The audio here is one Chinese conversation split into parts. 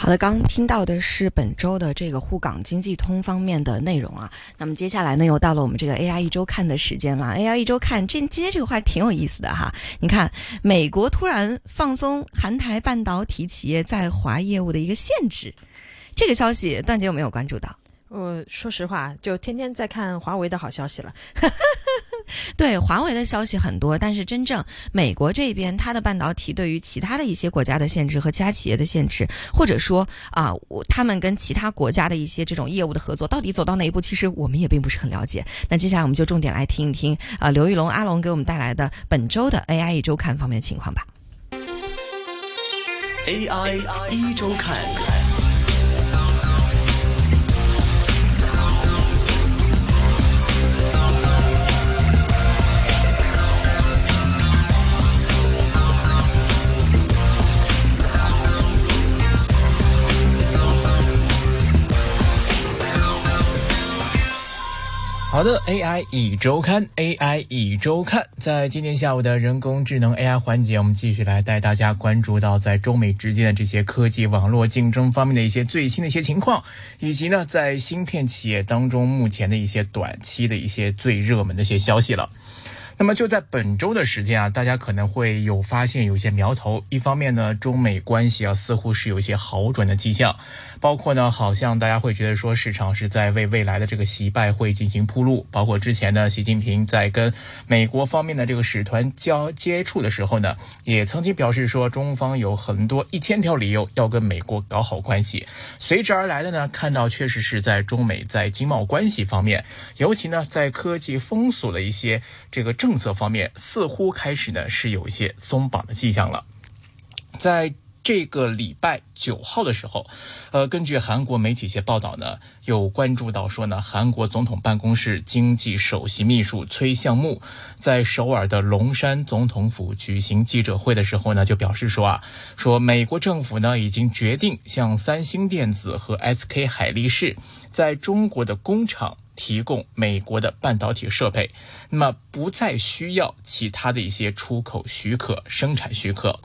好的，刚听到的是本周的这个沪港经济通方面的内容啊。那么接下来呢，又到了我们这个 AI 一周看的时间了。AI 一周看，这今天这个话挺有意思的哈。你看，美国突然放松韩台半导体企业在华业务的一个限制，这个消息段姐有没有关注到？我说实话，就天天在看华为的好消息了。对华为的消息很多，但是真正美国这边，它的半导体对于其他的一些国家的限制和其他企业的限制，或者说啊，我他们跟其他国家的一些这种业务的合作，到底走到哪一步，其实我们也并不是很了解。那接下来我们就重点来听一听啊，刘玉龙阿龙给我们带来的本周的 AI 一周看方面的情况吧。AI 一周看。好的，AI 一周刊，AI 一周刊，在今天下午的人工智能 AI 环节，我们继续来带大家关注到在中美之间的这些科技网络竞争方面的一些最新的一些情况，以及呢，在芯片企业当中目前的一些短期的一些最热门的一些消息了。那么就在本周的时间啊，大家可能会有发现有一些苗头。一方面呢，中美关系啊似乎是有一些好转的迹象，包括呢，好像大家会觉得说市场是在为未来的这个习拜会进行铺路。包括之前呢，习近平在跟美国方面的这个使团交接触的时候呢，也曾经表示说，中方有很多一千条理由要跟美国搞好关系。随之而来的呢，看到确实是在中美在经贸关系方面，尤其呢在科技封锁的一些这个政。政策方面似乎开始呢是有一些松绑的迹象了，在这个礼拜九号的时候，呃，根据韩国媒体一些报道呢，有关注到说呢，韩国总统办公室经济首席秘书崔相木在首尔的龙山总统府举行记者会的时候呢，就表示说啊，说美国政府呢已经决定向三星电子和 SK 海力士在中国的工厂。提供美国的半导体设备，那么不再需要其他的一些出口许可、生产许可。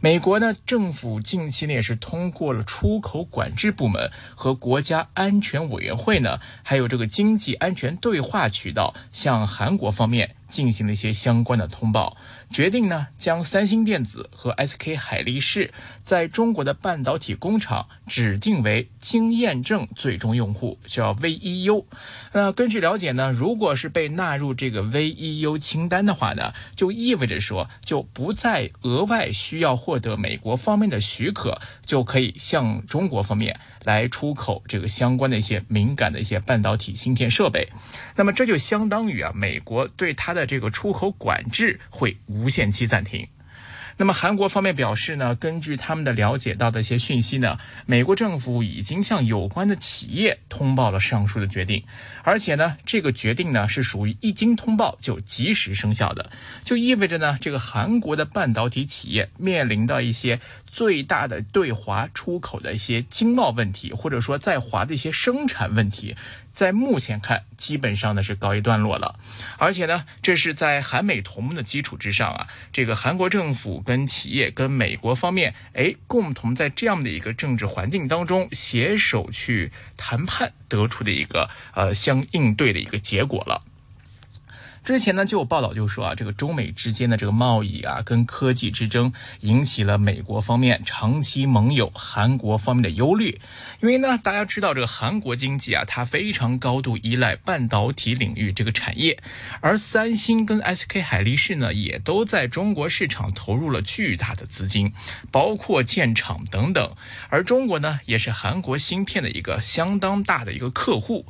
美国呢，政府近期呢也是通过了出口管制部门和国家安全委员会呢，还有这个经济安全对话渠道，向韩国方面。进行了一些相关的通报，决定呢将三星电子和 SK 海力士在中国的半导体工厂指定为经验证最终用户，叫 VEU。那根据了解呢，如果是被纳入这个 VEU 清单的话呢，就意味着说就不再额外需要获得美国方面的许可，就可以向中国方面来出口这个相关的一些敏感的一些半导体芯片设备。那么这就相当于啊，美国对它的这个出口管制会无限期暂停。那么韩国方面表示呢，根据他们的了解到的一些讯息呢，美国政府已经向有关的企业通报了上述的决定，而且呢，这个决定呢是属于一经通报就及时生效的，就意味着呢，这个韩国的半导体企业面临到一些最大的对华出口的一些经贸问题，或者说在华的一些生产问题。在目前看，基本上呢是告一段落了，而且呢，这是在韩美同盟的基础之上啊，这个韩国政府跟企业跟美国方面，哎，共同在这样的一个政治环境当中携手去谈判，得出的一个呃相应对的一个结果了。之前呢就有报道就说啊，这个中美之间的这个贸易啊跟科技之争，引起了美国方面长期盟友韩国方面的忧虑。因为呢，大家知道这个韩国经济啊，它非常高度依赖半导体领域这个产业，而三星跟 SK 海力士呢，也都在中国市场投入了巨大的资金，包括建厂等等。而中国呢，也是韩国芯片的一个相当大的一个客户。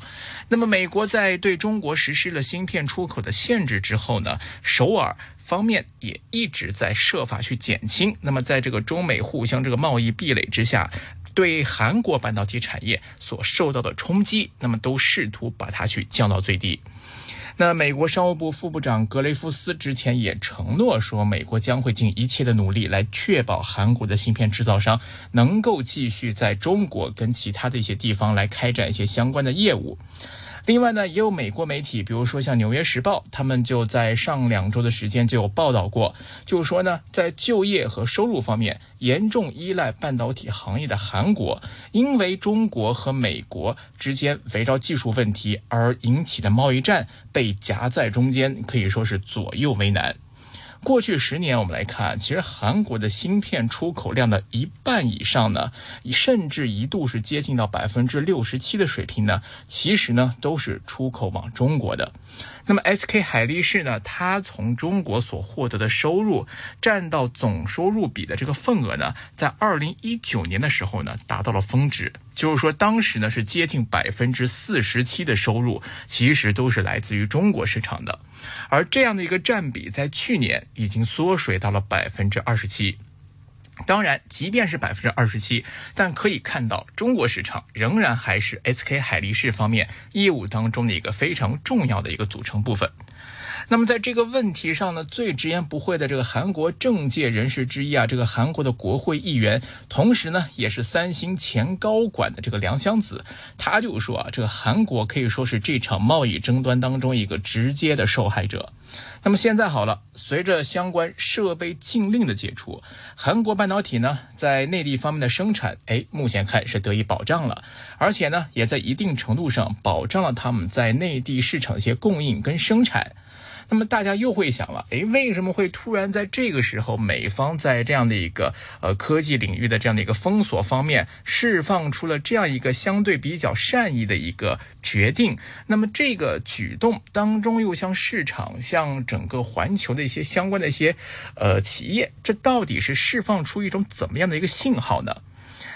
那么，美国在对中国实施了芯片出口的限制之后呢，首尔方面也一直在设法去减轻。那么，在这个中美互相这个贸易壁垒之下，对韩国半导体产业所受到的冲击，那么都试图把它去降到最低。那美国商务部副部长格雷夫斯之前也承诺说，美国将会尽一切的努力来确保韩国的芯片制造商能够继续在中国跟其他的一些地方来开展一些相关的业务。另外呢，也有美国媒体，比如说像《纽约时报》，他们就在上两周的时间就有报道过，就是说呢，在就业和收入方面严重依赖半导体行业的韩国，因为中国和美国之间围绕技术问题而引起的贸易战被夹在中间，可以说是左右为难。过去十年，我们来看，其实韩国的芯片出口量的一半以上呢，甚至一度是接近到百分之六十七的水平呢，其实呢都是出口往中国的。那么 SK 海力士呢，它从中国所获得的收入占到总收入比的这个份额呢，在二零一九年的时候呢，达到了峰值，就是说当时呢是接近百分之四十七的收入，其实都是来自于中国市场的。而这样的一个占比，在去年已经缩水到了百分之二十七。当然，即便是百分之二十七，但可以看到，中国市场仍然还是 SK 海力士方面业务当中的一个非常重要的一个组成部分。那么在这个问题上呢，最直言不讳的这个韩国政界人士之一啊，这个韩国的国会议员，同时呢也是三星前高管的这个梁湘子，他就说啊，这个韩国可以说是这场贸易争端当中一个直接的受害者。那么现在好了，随着相关设备禁令的解除，韩国半导体呢在内地方面的生产，哎，目前看是得以保障了，而且呢也在一定程度上保障了他们在内地市场一些供应跟生产。那么大家又会想了，诶，为什么会突然在这个时候，美方在这样的一个呃科技领域的这样的一个封锁方面，释放出了这样一个相对比较善意的一个决定？那么这个举动当中，又向市场、向整个环球的一些相关的一些呃企业，这到底是释放出一种怎么样的一个信号呢？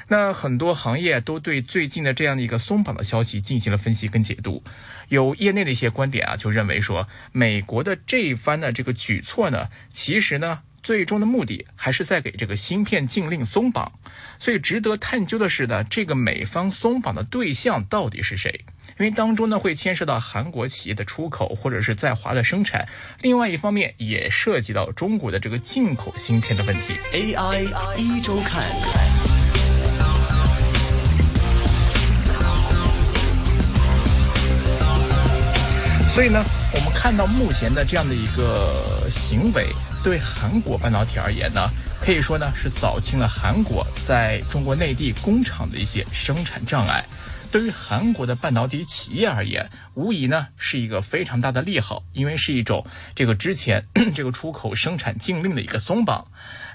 那很多行业都对最近的这样的一个松绑的消息进行了分析跟解读，有业内的一些观点啊，就认为说，美国的这一番的这个举措呢，其实呢，最终的目的还是在给这个芯片禁令松绑。所以值得探究的是呢，这个美方松绑的对象到底是谁？因为当中呢会牵涉到韩国企业的出口或者是在华的生产，另外一方面也涉及到中国的这个进口芯片的问题。AI 一周看。所以呢，我们看到目前的这样的一个行为，对韩国半导体而言呢，可以说呢是扫清了韩国在中国内地工厂的一些生产障碍。对于韩国的半导体企业而言，无疑呢是一个非常大的利好，因为是一种这个之前 这个出口生产禁令的一个松绑。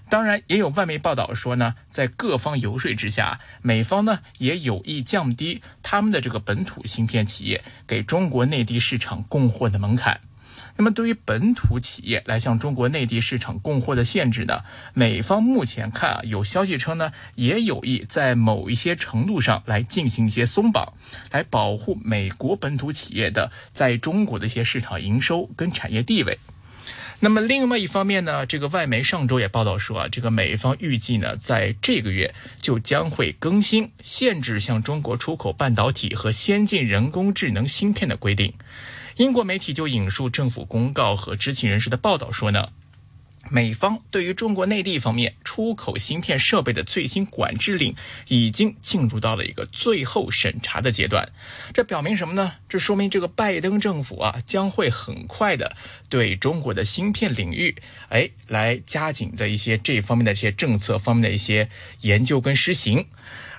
当然，也有外媒报道说呢，在各方游说之下，美方呢也有意降低他们的这个本土芯片企业给中国内地市场供货的门槛。那么，对于本土企业来向中国内地市场供货的限制呢，美方目前看啊，有消息称呢，也有意在某一些程度上来进行一些松绑，来保护美国本土企业的在中国的一些市场营收跟产业地位。那么另外一方面呢，这个外媒上周也报道说啊，这个美方预计呢，在这个月就将会更新限制向中国出口半导体和先进人工智能芯片的规定。英国媒体就引述政府公告和知情人士的报道说呢，美方对于中国内地方面出口芯片设备的最新管制令已经进入到了一个最后审查的阶段。这表明什么呢？这说明这个拜登政府啊将会很快的对中国的芯片领域，哎，来加紧的一些这方面的这些政策方面的一些研究跟实行。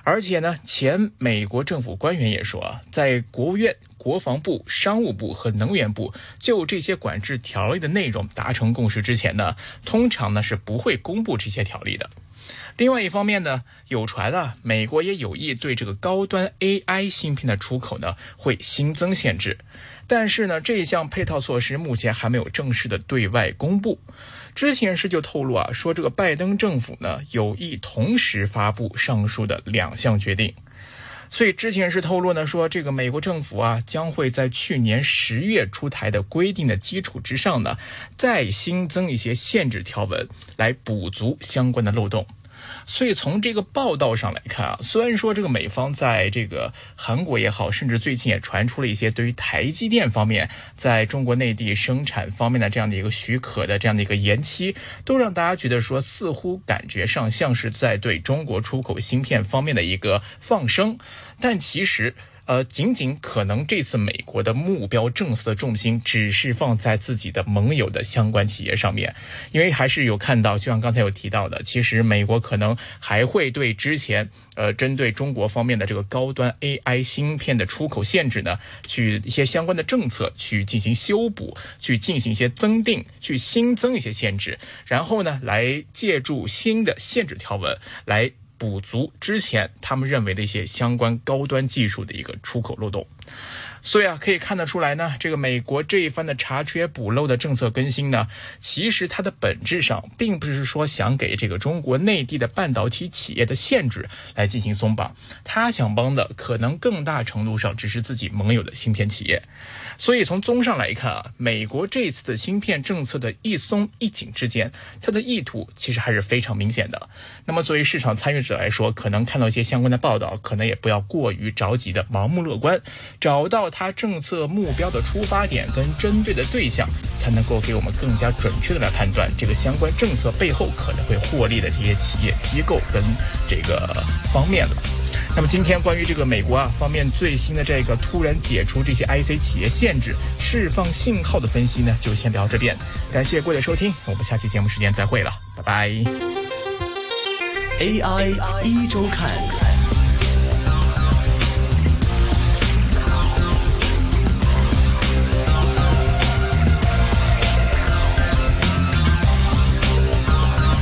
而且呢，前美国政府官员也说啊，在国务院、国防部、商务部和能源部就这些管制条例的内容达成共识之前呢，通常呢是不会公布这些条例的。另外一方面呢，有传啊，美国也有意对这个高端 AI 芯片的出口呢会新增限制，但是呢，这一项配套措施目前还没有正式的对外公布。知情人士就透露啊，说这个拜登政府呢有意同时发布上述的两项决定，所以知情人士透露呢说，这个美国政府啊将会在去年十月出台的规定的基础之上呢，再新增一些限制条文来补足相关的漏洞。所以从这个报道上来看啊，虽然说这个美方在这个韩国也好，甚至最近也传出了一些对于台积电方面在中国内地生产方面的这样的一个许可的这样的一个延期，都让大家觉得说似乎感觉上像是在对中国出口芯片方面的一个放生，但其实。呃，仅仅可能这次美国的目标政策的重心只是放在自己的盟友的相关企业上面，因为还是有看到，就像刚才有提到的，其实美国可能还会对之前呃针对中国方面的这个高端 AI 芯片的出口限制呢，去一些相关的政策去进行修补，去进行一些增订，去新增一些限制，然后呢，来借助新的限制条文来。补足之前他们认为的一些相关高端技术的一个出口漏洞。所以啊，可以看得出来呢，这个美国这一番的查缺补漏的政策更新呢，其实它的本质上并不是说想给这个中国内地的半导体企业的限制来进行松绑，他想帮的可能更大程度上只是自己盟友的芯片企业。所以从综上来看啊，美国这次的芯片政策的一松一紧之间，它的意图其实还是非常明显的。那么作为市场参与者来说，可能看到一些相关的报道，可能也不要过于着急的盲目乐观，找到。它政策目标的出发点跟针对的对象，才能够给我们更加准确的来判断这个相关政策背后可能会获利的这些企业机构跟这个方面的。那么今天关于这个美国啊方面最新的这个突然解除这些 IC 企业限制、释放信号的分析呢，就先聊这边。感谢各位的收听，我们下期节目时间再会了，拜拜。AI 一周看。